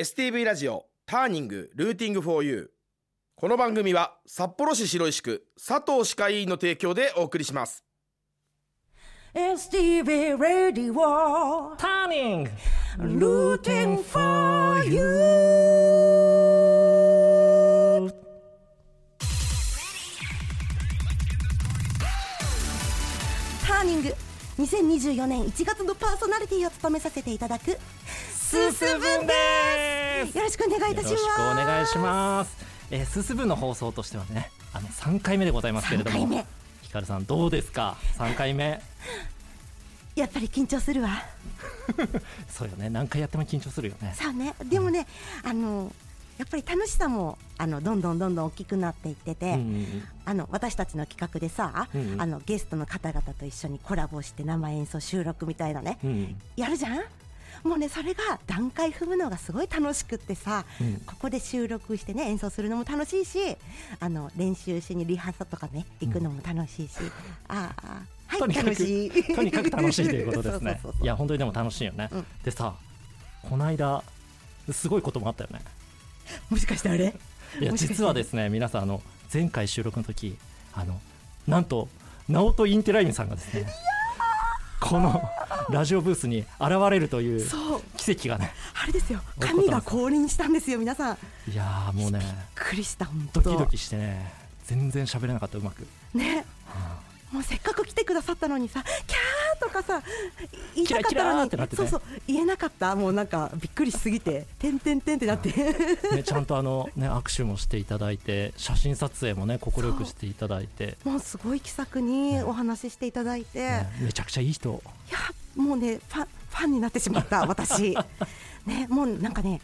STV ラジオターニングルーティングフォーユーこの番組は札幌市白石区佐藤歯科医院の提供でお送りします。STV Radio ターニングターニング2024年1月のパーソナリティを務めさせていただくすすぶんですよろしくお願いいたします。よろしくお願いします、えー、すすぶの放送としてはねあの3回目でございますけれど3回目。もひかるさんどうですか？3回目。やっぱり緊張するわ。そうよね。何回やっても緊張するよね。そうね。でもねあのやっぱり楽しさもあのどんどんどんどん大きくなっていってて、うんうんうん。あの私たちの企画でさ、うんうん。あのゲストの方々と一緒にコラボして生演奏収録みたいなね、うんうん。やるじゃん？もうねそれが段階踏むのがすごい楽しくってさ、うん。ここで収録してね演奏するのも楽しいしあの練習しにリハーサルとかね行くのも楽しいし、ああはいとにかく楽しい。とにかく楽しいということですね。いや本当にでも楽しいよね、うん。でさこの間すごいこともあったよね。もしかしてあれ？いや実はですね皆さんあの前回収録の時あのなんと直人インテライミさんがですねこの ラジオブースに現れるという奇跡がね。あれですよ。神が降臨したんですよ皆さん。びっいやーもうね。くりした本当。ドキドキしてね。全然喋れなかったうまく、ねもうせっかく来てくださったのにさキャーとかさ言いたかったのに。ねそうそう言えなかった。もうなんかびっくりしすぎててんてんてんってなって。ね、ちゃんとあの、ね、握手もしていただいて写真撮影もね快くしていただいて、もうすごい気さくにお話ししていただいて、いやねめちゃくちゃいい人。もうねファンファンになってしまった 私。ねもうなんかね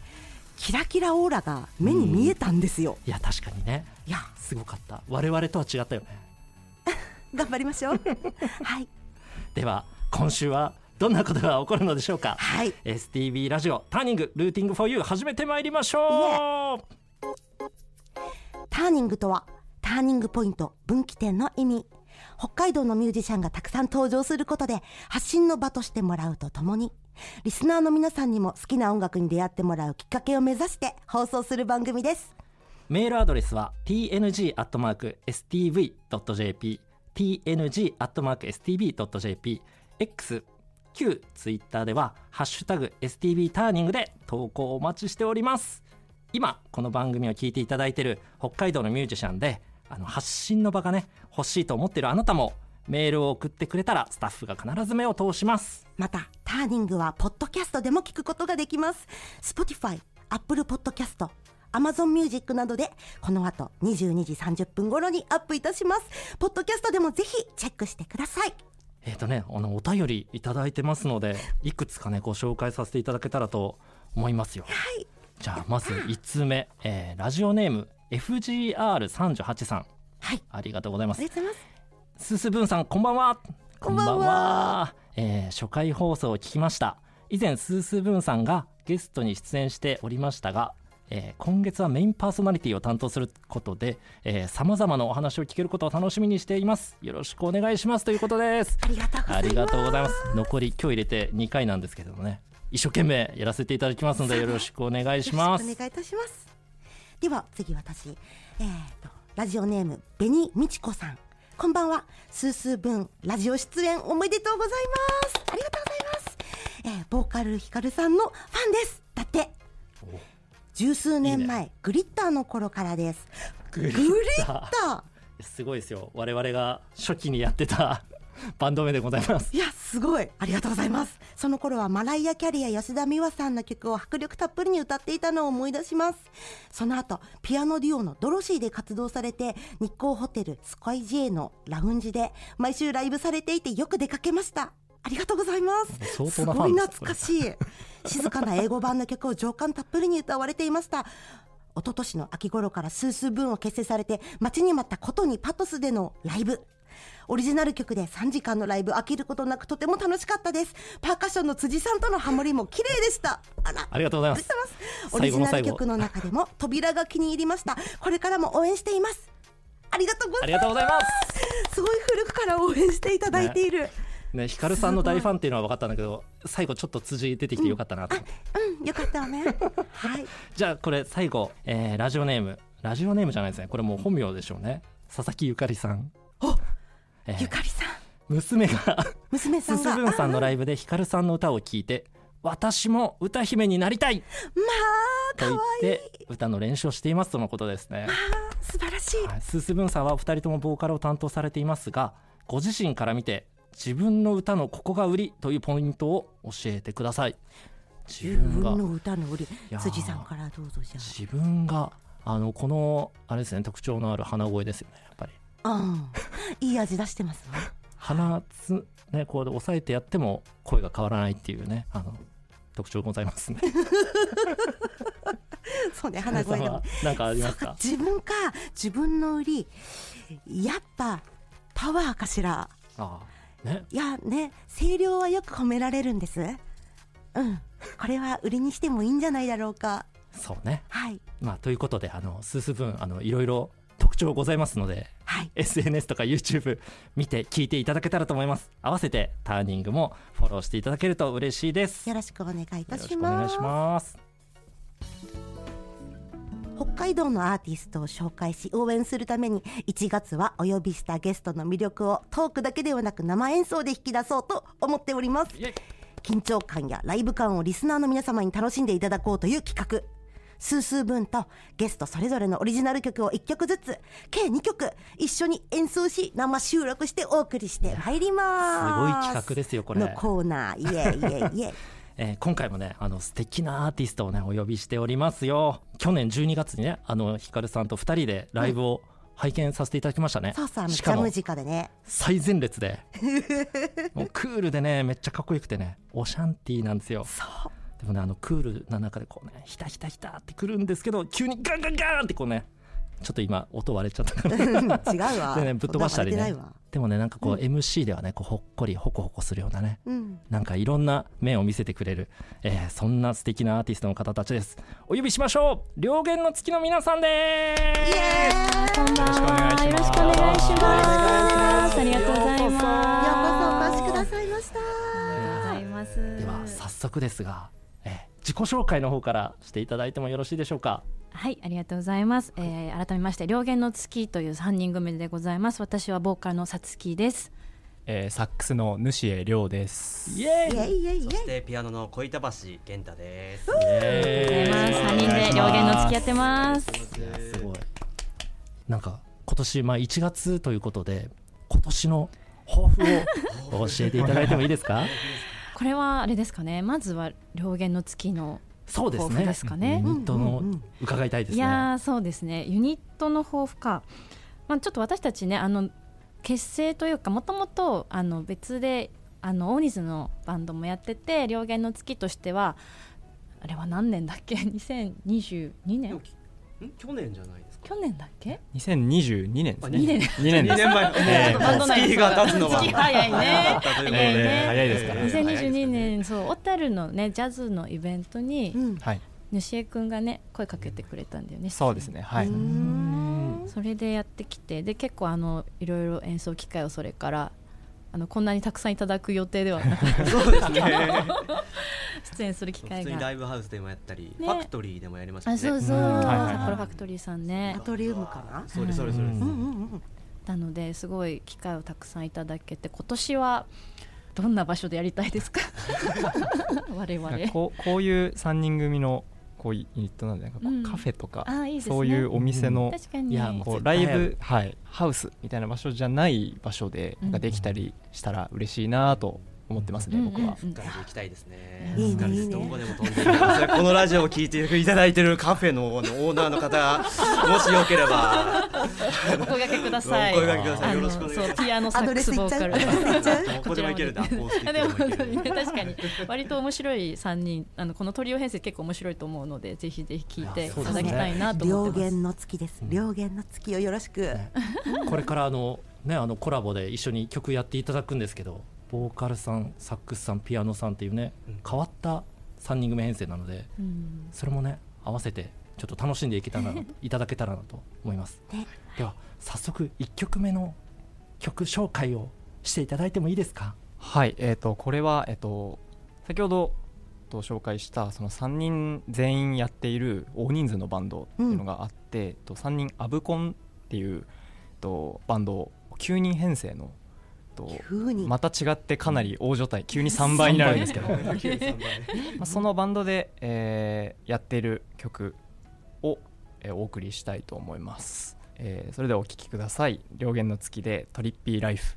キラキラオーラが目に見えたんですよ、いや確かにね。いや。すごかった。我々とは違ったよね頑張りましょう。はい。では今週はどんなことが起こるのでしょうか？はい。STV ラジオターニングルーティングフォーユー始めてまいりましょう。ターニングとはターニングポイント分岐点の意味。北海道のミュージシャンがたくさん登場することで発信の場としてもらうとともにリスナーの皆さんにも好きな音楽に出会ってもらうきっかけを目指して放送する番組です。メールアドレスは tng.stv.jp tng.stv.jp x 旧ツイッターでは「ハッシュタグ #stv ターニング」で投稿をお待ちしております。今この番組を聞いていただいている北海道のミュージシャンであの発信の場がね欲しいと思ってるあなたもメールを送ってくれたらスタッフが必ず目を通します。またターニングはポッドキャストでも聞くことができます。Spotify、Apple Podcast Amazon Music などでこの後22時30分頃にアップいたします。ポッドキャストでもぜひチェックしてください。えっ、とねあのお便りいただいてますのでいくつかねご紹介させていただけたらと思いますよ。はい。じゃあまず1通目、えーラジオネーム FGR38 さん。はい。ありがとうございます。ありがとうございます。すすぶんさんこんばんは。こんばんは。えー初回放送を聞きました。以前すすぶんさんがゲストに出演しておりましたが、えー今月はメインパーソナリティを担当することでさまざまなお話を聞けることを楽しみにしています。よろしくお願いしますということです。ありがとうございます。ありがとうございます。残り今日入れて2回なんですけれどもね。一生懸命やらせていただきますのでよろしくお願いします。お願いいたします。では次私えー、とラジオネーム紅美智子さん。こんばんは。スースー分ラジオ出演おめでとうございます。ありがとうございます、えー、ボーカルヒカルさんのファンです。だって十数年前グリッターの頃からです。ググリッター。すごいですよ。我々が初期にやってた バンド名でございます。いやすごい。ありがとうございます。その頃はマライア・キャリア吉田美和さんの曲を迫力たっぷりに歌っていたのを思い出します。その後ピアノデュオのドロシーで活動されて日光ホテルスカイ J のラウンジで毎週ライブされていてよく出かけましたありがとうございます。相すごい懐かしい静かな英語版の曲を情感たっぷりに歌われていました。一昨年の秋頃からスースー分を結成されて待ちに待ったことにパトスでのライブ。オリジナル曲で3時間のライブ飽きることなくとても楽しかったです。パーカッションの辻さんとのハモリも綺麗でした。あらありがとうございます。オリジナル曲の中でも扉が気に入りました。これからも応援しています。ありがとうございます。ありがとうございます。すごい古くから応援していただいている、ねヒカルさんの大ファンっていうのは分かったんだけど最後ちょっと辻出てきてよかったなと、うんよかったわね。はい。じゃあこれ最後、えーラジオネーム。ラジオネームじゃないですね。これもう本名でしょうね。佐々木ゆかりさん。えーゆかりさん。娘が娘さんが。すすぶんさんのライブでヒカルさんの歌を聴いて私も歌姫になりたいまあと言っ可愛い。て歌の練習をしていますとのことですね。素晴らしい。はい。スースブンさんはお二人ともボーカルを担当されていますがご自身から見て自分の歌のここが売りというポイントを教えてください。自自分の歌の売り。辻さんからどうぞじゃ自分があのこのあれですね特徴のある鼻声ですよねやっぱり。あうんいい味出してますわ。鼻つねこう押さえてやっても声が変わらないっていうねあの特徴ございますね。そうね鼻声でも。なんかありますか自分か自分の売り。やっぱパワーかしら。ああね。いやね声量はよく褒められるんです。うん。これは売りにしてもいいんじゃないだろうか。そうね。はい。まあということであのスースブンあのいろいろ特徴ございますのではい。SNS とか YouTube 見て聞いていただけたらと思います。合わせてターニングもフォローしていただけると嬉しいです。よよろしくお願いいたろしします。くお願いします北海道のアーティストを紹介し応援するために1月はお呼びしたゲストの魅力をトークだけではなく生演奏で引き出そうと思っております。緊張感やライブ感をリスナーの皆様に楽しんでいただこうという企画。スースー分とゲストそれぞれのオリジナル曲を1曲ずつ計2曲一緒に演奏し生収録してお送りしてまいります。すごい企画ですよこれ。のコーナー。イエイイエイイエイえー今回もねあの素敵なアーティストをねお呼びしておりますよ。去年12月にねあのヒカルさんと2人でライブを拝見させていただきましたね、そうそうあのしかもジャムジカでね。最前列で もうクールでねめっちゃかっこよくてねオシャンティーなんですよ。そう。でもねあのクールな中でこうねひたひたひたってくるんですけど急にガンガンガンってこうねちょっと今音割れちゃったから。違うわ。でねぶっ飛ばしたりね。でもねなんかこう MC ではね。こうほっこりホコホコするようなね。うん。なんかいろんな面を見せてくれる、えーそんな素敵なアーティストの方たちです。お呼びしましょう。両言の月の皆さんです。イエーイ。こんばんは。よろしくお願いします。ありがとうございます。ようこそお越しくださいました。ありがとうございます。では早速ですが、えー自己紹介の方からしていただいてもよろしいでしょうかはい、ありがとうございます。えー、改めまして、両言の月という三人組でございます。私はボーカルのさつきです。えー、サックスの主江亮です。イエーイそしてピアノの小板橋健太です。イエーイありがとうございます。三人で両言の月やってます。いやすごいなんか今年まあ1月ということで今年の抱負を教えていただいてもいいですか？これはあれですかね。まずは両言の月の。そうですね。抱負ですかね。ユニットの伺いたいですね。いやーそうですね。ユニットの抱負か。まあちょっと私たちねあの結成というかもともとあの別であのオーニズのバンドもやってて両言の月としてはあれは何年だっけ？2022年？ん去年じゃないですか。去年だっけ？2022年ですね。2年。2年。です。二年前。えー月が経つのは。月早いね。早いね。で早いですか。らね2022年そう小樽のねジャズのイベントにうん。はい。主江くんがね声かけてくれたんだよね。そうですね。はい。それでやってきてで結構あのいろいろ演奏機会をそれからあのこんなにたくさんいただく予定ではなかった。そうですね。出演する機会が。普通にライブハウスでもやったり、ね。ファクトリーでもやりましたね。あそうそう、うん。はいはいはい。札幌ファクトリーさんね。アトリウムかな。それそれそれ。うんうんうんうん。なのですごい機会をたくさんいただけて今年はどんな場所でやりたいですか？我々。こうこういう三人組のこういうユニットなんでなんかこうカフェとか、そういうお店の、いやもこうライブはいハウスみたいな場所じゃない場所でなんかできたりしたら嬉しいなと思ってますね、僕は。うんうん。ガリで行きたいですね。いいねどこでも飛んでいきますこのラジオを聞いていただいているカフェのオーナーの方、もしよければ。お声掛けください。お声掛けください。あのよろしくお願いします。そうピアノサックスボーカル。どこでも行けるん でもね確かに。割と面白い3人あのこのトリオ編成結構面白いと思うのでぜひぜひ聞いていただきたいなと思両ってます。言の月です。両言の月をよろしく。これからあのねあのコラボで一緒に曲やっていただくんですけどボーカルさんサックスさんピアノさんっていうね、うん、変わった3人組編成なので、うん、それもね合わせてちょっと楽しんでいけたらいただけたらなと思います、では早速1曲目の曲紹介をしていただいてもいいですか？はいえっ、ー、とこれはえっ、ー、と先ほどと紹介したその3人全員やっている大人数のバンドっていうのがあって、うん、3人アブコンっていうとバンド9人編成のとまた違ってかなり大所帯急に3倍になるんですけど。まあそのバンドで、えー、やってる曲を、えー、お送りしたいと思います、えー、それではお聴きください「両弦の月」で「トリッピーライフ」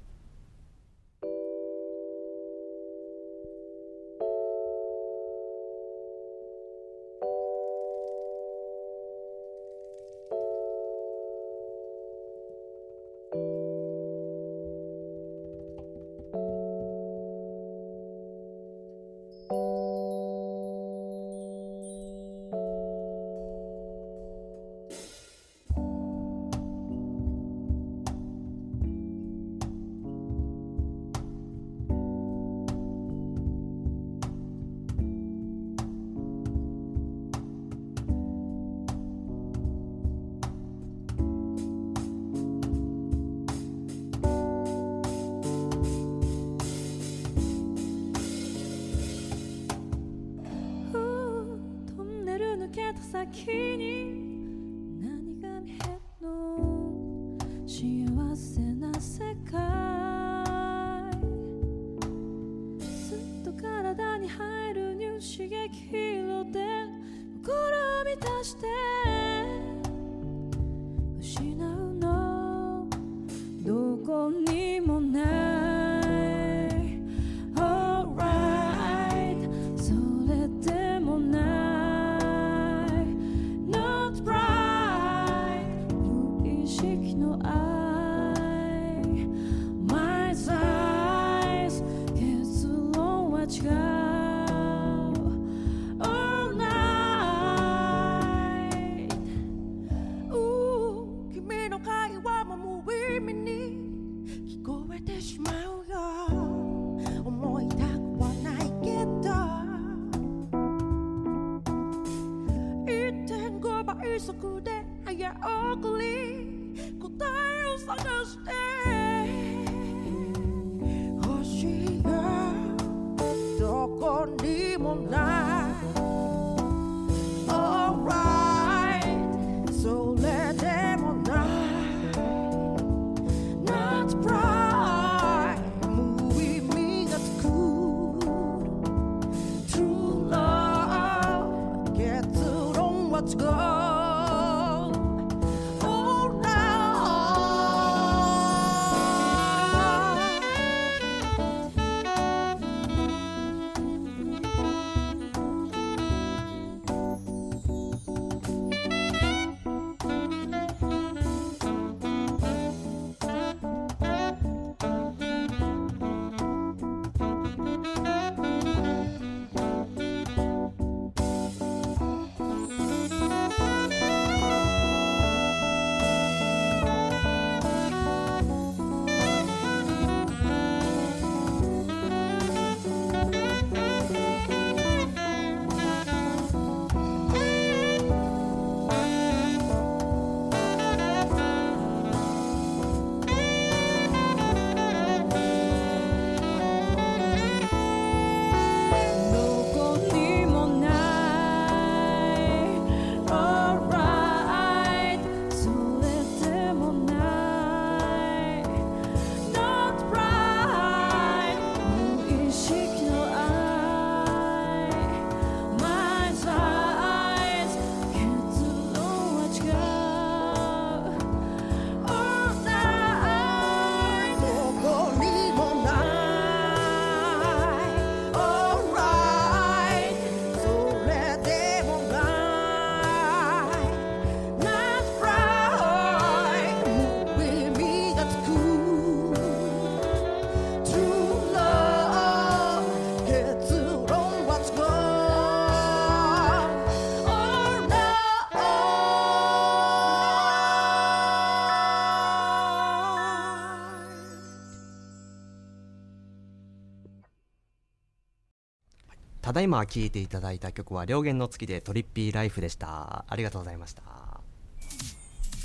ただいま聴いていただいた曲は両弦の月でトリッピーライフでした。ありがとうございました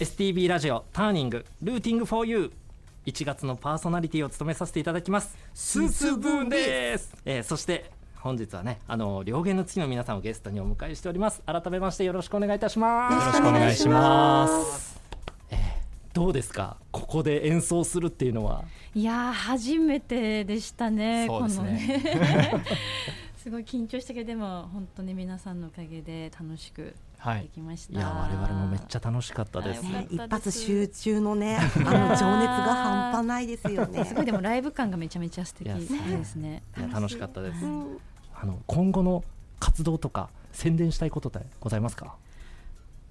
STB ラジオターニングルーティングフォーユー1月のパーソナリティを務めさせていただきます。スースーブーンです、えー、そして本日はねあの両弦の月の皆さんをゲストにお迎えしております。改めましてよろしくお願いいたします。よろしくお願いします。えー、どうですか？ここで演奏するっていうのは。いや初めてでしたね、ね、このね。すごい緊張したけどでも本当に皆さんのおかげで楽しくはい。できました、いや我々もめっちゃ楽しかったです。あよかった一発集中のね、あの情熱が半端ないですよね。すごいでもライブ感がめちゃめちゃ素敵。ですね。い。や楽しかったです。うんあの今後の活動とか宣伝したいことってございますか？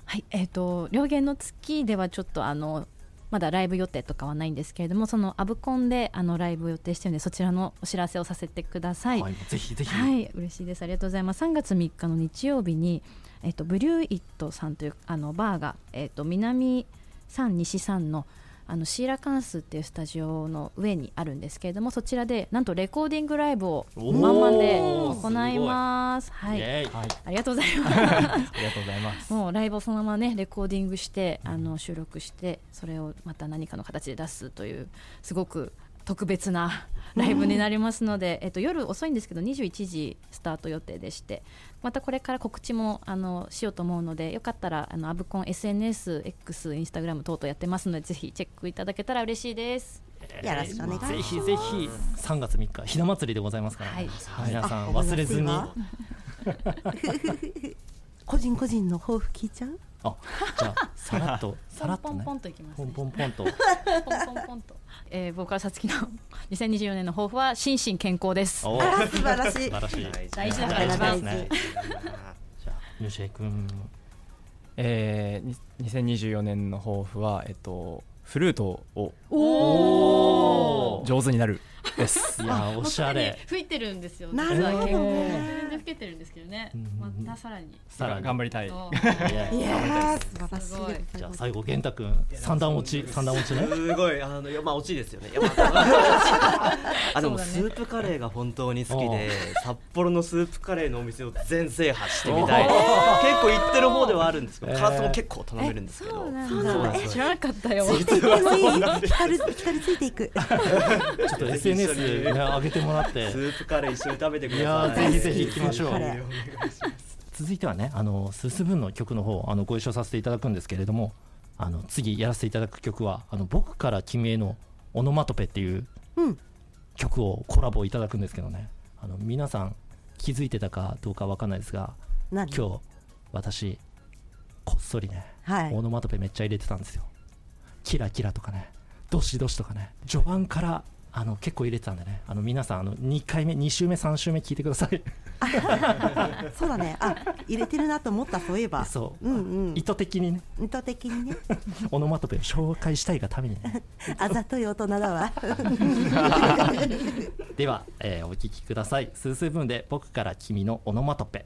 はい、えっ、と両言の月ではちょっとあのまだライブ予定とかはないんですけれども、そのアブコンであのライブを予定してるのでそちらのお知らせをさせてください。はい、ぜひぜひ、はい、嬉しいです。ありがとうございます。3月3日の日曜日に、えっと、ブリューイットさんというあのバーが、えっと、南山西山のあのシーラカンスっていうスタジオの上にあるんですけれどもそちらでなんとレコーディングライブをおー満々で行います。はい。ありがとうございます。ありがとうございます。もうライブをそのままねレコーディングしてあの収録してそれをまた何かの形で出すというすごく特別なライブになりますので、えっと、夜遅いんですけど21時スタート予定でしてまたこれから告知もあのしようと思うのでよかったらあのアブコン SNSX インスタグラム等々やってますのでぜひチェックいただけたら嬉しいです。よろしくお願いします。ぜひぜひ3月3日ひな祭りでございますから、はい。皆さんあ忘れずに。個人個人の抱負聞いちゃう？あじゃあさらっと さらっとね。ポンポンポンといきます、ポね。ンポンポンと。ポンポンポンと、えー、ボーカルさつきの 2024年の抱負は心身健康です。素晴らしい。素晴らしい。大事だから大一番事ですねじゃあゆうしえくんえー、に2024年の抱負は、えっと、フルートをお上手になるです。いやおしゃれ。吹いてるんですよ。なるほどね。全然吹けてるんですけどね。うん。またさらに。さらに。頑張りたいいや素晴らしい。じゃあ最後玄太くん三段落ち三段落ちね。すごいあのいやまあ落ちですよね。ああでもスープカレーが本当に好きで、札幌のスープカレーのお店を全制覇してみたい。結構行ってる方ではあるんですけど、えー。カラスも結構頼めるんですけど。そうなんそうなんだ。です知らなかったよ。ついていく。ちょっと上げてもらって。スープカレー一緒に食べてくい。やださい。ー。ぜひぜひ行きましょう。続いてはねあのスースブンの曲の方あのご一緒させていただくんですけれどもあの次やらせていただく曲はあの僕から君へのオノマトペっていううん。曲をコラボいただくんですけどね。あの皆さん気づいてたかどうかわかんないですが何？今日私こっそりね、はい。オノマトペめっちゃ入れてたんですよ。キラキラとかねドシドシとかね序盤からあの結構入れてたんでね。あの皆さんあの2回目2週目3週目聞いてください。そうだね。あ入れてるなと思ったそういえば。そう、うんうん。意図的にね。意図的にね。オノマトペを紹介したいがためにね。あざとい大人だわ。では、えーお聞きください。スースーブンで僕から君のオノマトペ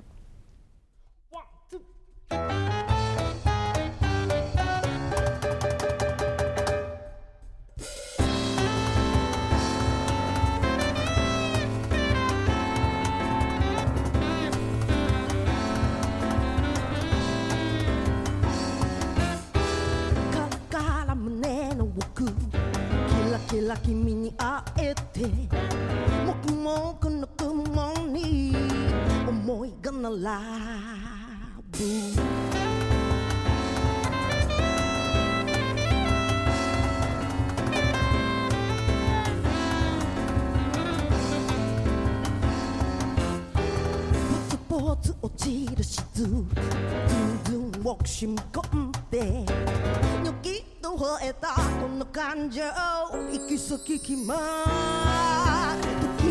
ズンを染み込んでニョキッと吠えたこの感情行き先決まとき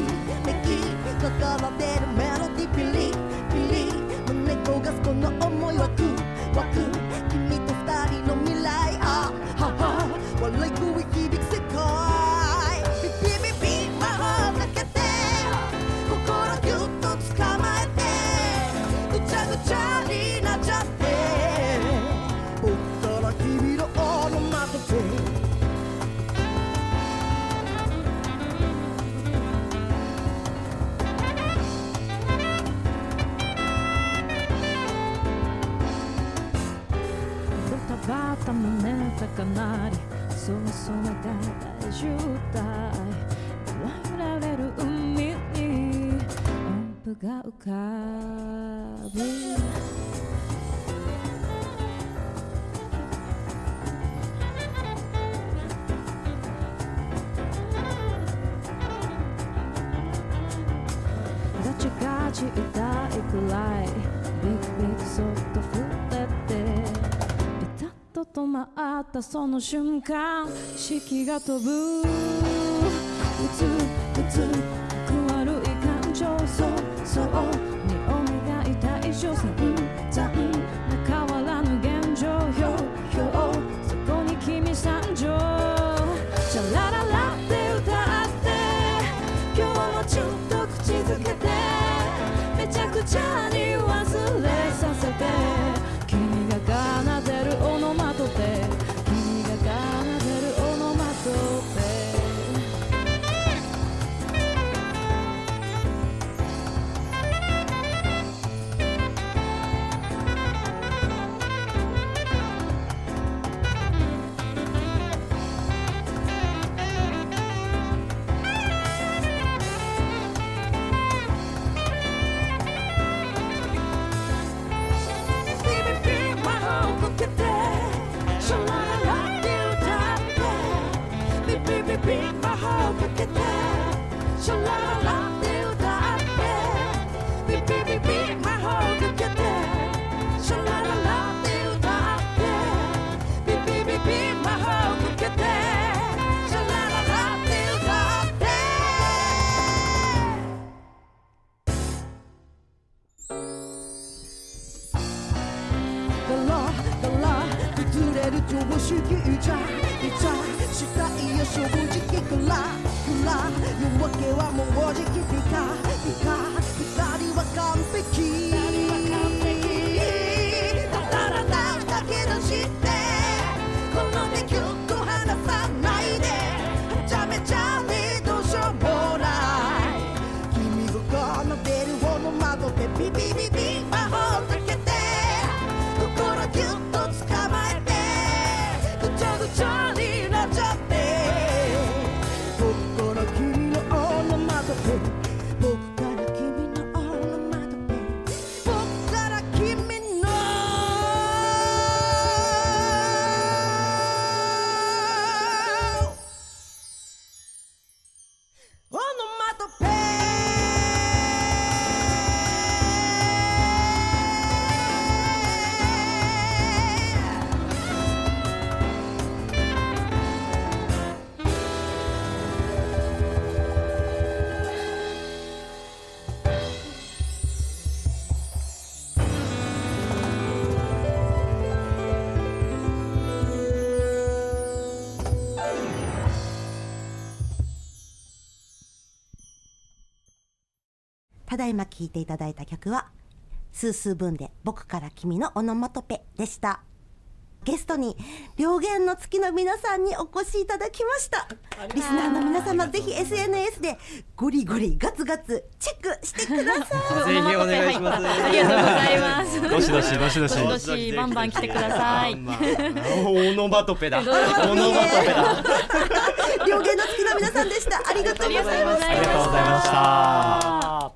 めきがから出るメロディーピリピリ胸焦がすこの思い湧く湧く。ドタバタ胸高鳴りそうそうながら渋滞。揺られる海に音符が浮かぶ。ガチガチ痛いったその瞬間意識が飛ぶ。うつうつく悪い感情そうそうにお願いたい所詮残な変わらぬ現状ひょひょそこに君参上シャラララって歌って今日もちょっと口づけてめちゃくちゃから崩れる常識じゃ。いざしたいよ正直からから夜明けはもうじきピカ。ピカ二人は完璧。ただいま聴いていただいた曲はスースーブンで僕から君のオノマトペでしたゲストに両言の月の皆さんにお越しいただきましたリスナーの皆様ぜひ SNS でゴリゴリガツガツチェックしてください ぜひお願いします。ありがとうございます。どしどしどしどしどしバンバン来てください。オノマトペだ。オオノマトペだ。両言の月の皆さんでしたありがとうございますありがとうございありがとうございました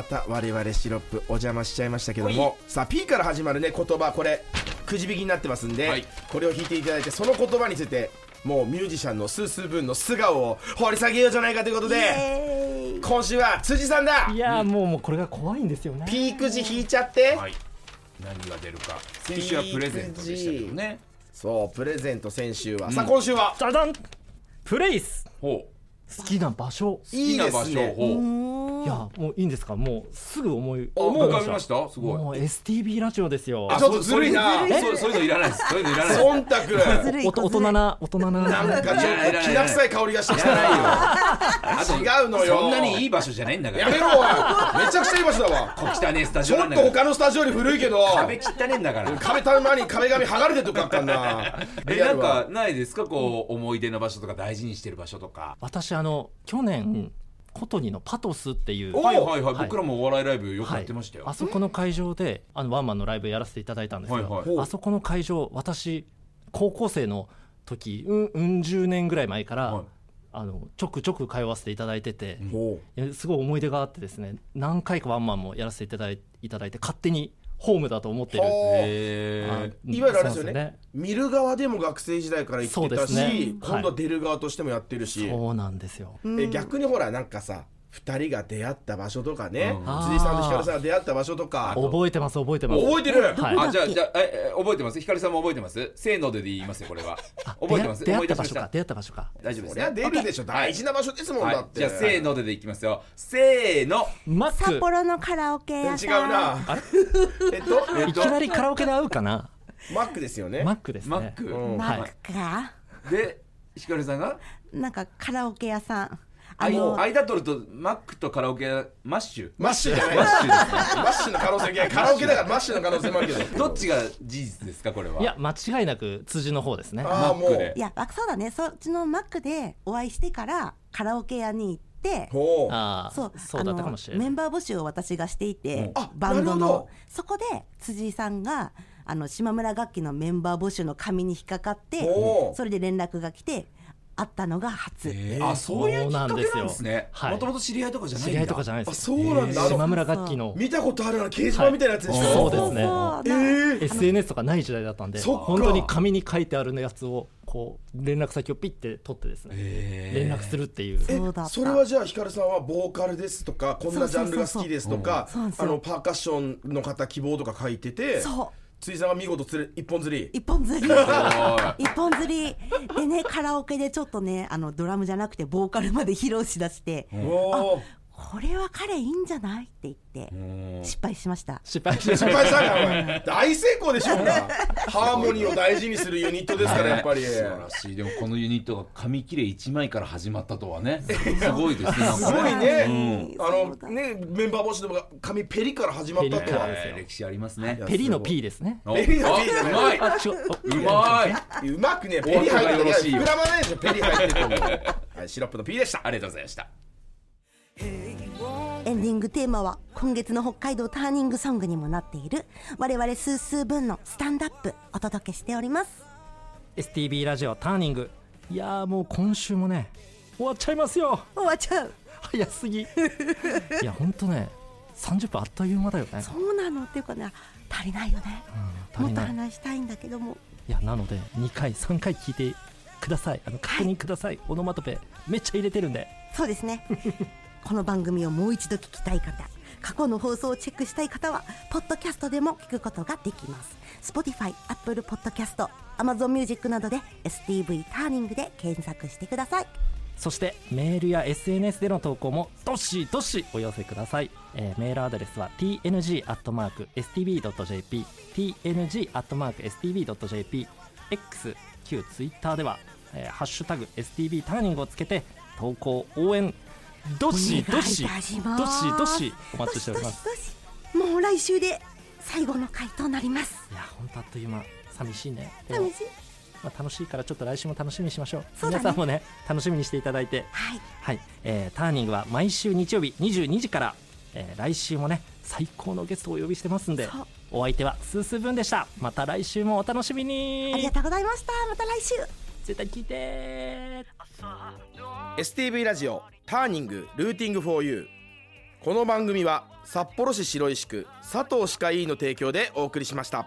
また我々シロップお邪魔しちゃいましたけども。さあ P から始まるね言葉。これくじ引きになってますんで、はい。これを引いていただいてその言葉についてもうミュージシャンのスースーブンの素顔を掘り下げようじゃないかということで今週は辻さんだ。いやーもうもうこれが怖いんですよね。ピーくじ引いちゃって、はい。何が出るか。先週はプレゼントでしたけどね。そうプレゼント先週は、さあ今週は？じゃじゃん。プレイス。ほ好きな場所。いいです好きな場ね所。ほういやもういいんですか？もうすぐ思いあもう浮かびました？すごい。もう STB ラジオですよ。あちょっとずるいな。そうそうそういうのいらないです。そういうのいらない。忖度大人な大人なな。んかちょっときな臭い香りがしてきた。ないよ。あと違うのよ。そんなにいい場所じゃないんだから。やめろめちゃくちゃいい場所だわ。小汚ねえスタジちょっと他のスタジオより古いけど。壁汚ねえんだから。壁たまに壁紙剥がれてるとこあったんだ。えなんかないですか？こう思い出の場所とか大事にしてる場所とか。私あの去年コトニのパトスっていうはいはいはい、はい。僕らもお笑いライブよくやってましたよ、あそこの会場であのワンマンのライブやらせていただいたんですけど、はいはい。あそこの会場私高校生の時うんうん十年ぐらい前から、はい。あのちょくちょく通わせていただいてて、すごい思い出があってですね何回かワンマンもやらせていただいいただいて勝手にホームだと思ってる。あへいわゆるあれですよねね見る側でも学生時代から行ってたそうですねし、今度は出る側としてもやってるし、そうなんですよ。え逆にほらなんかさ2人が出会った場所とかね、うん。辻井さんと光さんが出会った場所とか。覚えてます覚えてます。覚えてる。あじゃあじゃあええ覚えてます？ひかりさんも覚えてます？せーのでで言いますよこれは。覚えてます？出会った場所か出会った場所か。大丈夫です。そりゃ出るでしょ。大事な場所ですもん、はい。だって。じゃあせーのででいきますよ。せーの。マック。札幌のカラオケ屋違さうんな。えっとえっと？いきなりカラオケで会うかな？マックですよね。マックですね。マック、うん。マックか、でひかりさんが？なんかカラオケ屋さん。あ間の間取るとマックとカラオケ屋マッシュ。マッシュじゃない。マッシュですね。マッシュの可能性いやカラオケだからマッシュの可能性もあるけど。ど。っちが事実ですかこれは？いや間違いなく辻の方ですね。ああもうマックで。いやあそうだね。そっちのマックでお会いしてからカラオケ屋に行ってほう。ああそうそうだったかもしれない。メンバー募集を私がしていて、あバンドのそこで辻井さんがあの島村楽器のメンバー募集の紙に引っかかってそれで連絡が来て会ったのが初、あそういうきっかけなんですね。よ。はい。もともと知り合いとかじゃない知り合いとかじゃないであす。そうなんだ。あの島村楽器の見たことあるな掲示板みたいなやつでしょ、はいそうですね。えー。SNS とかない時代だったんで本当に紙に書いてあるのやつをこう連絡先をピッて取ってですね。連絡するっていう。そうだった。それはじゃあヒカルさんはボーカルですとかこんなジャンルが好きですとかあのパーカッションの方希望とか書いててそう辻井さんが見事釣れ一本釣り。一本釣り。一本釣り。でねカラオケでちょっとねあのドラムじゃなくてボーカルまで披露しだして、おーこれは彼いいんじゃないって言って失敗しました。失敗失敗したんかお前。大成功でしょうが ハーモニーを大事にするユニットですからやっぱり。素晴らしい。でもこのユニットが紙切れ1枚から始まったとはね。すごいですね。すかごいね、うん。あのねメンバー募集でも紙ペリから始まったとは。歴史ありますね。ペリの P ですね。おペリの P じゃない。あうまい。あちょうまい。うまくねペリ入ってる膨らまないでしょペリ入って。てもはいシロップの P でした。ありがとうございましたエンディングテーマは今月の北海道ターニングソングにもなっている我々スースー分のスタンドアップお届けしております。STB ラジオターニング。いやーもう今週もね終わっちゃいますよ。終わっちゃう。早すぎ。いやほんとね30分あっという間だよね。そうなのっていうかね足りないよね。もっとうん足りない。話したいんだけども。いやなので2回3回聞いてください。あの確認ください、オノマトペめっちゃ入れてるんで。そうですね この番組をもう一度聞きたい方過去の放送をチェックしたい方はポッドキャストでも聞くことができます。Spotify、Apple Podcast、Amazon Music などで STV ターニングで検索してください。そしてメールや SNS での投稿もどしどしお寄せください、えーメールアドレスは tng.stb.jp tng.stb.jp x 旧 Twitter では、えーハッシュタグ STB ターニングをつけて投稿応援どしどしどしどしお待ちしております。どしどしどしもう来週で最後の回となります。いやほんとあっという間。寂しいね。寂しい。まあ、楽しいからちょっと来週も楽しみにしましょう。ね。皆さんもね楽しみにしていただいて。はい。はい、えーターニングは毎週日曜日22時から、えー来週もね最高のゲストをお呼びしてますんでお相手はスースー分でした。また来週もお楽しみに。ありがとうございました。また来週絶対聞いて STV ラジオターニングルーティングフォーユー。この番組は札幌市白石区佐藤歯科医院の提供でお送りしました。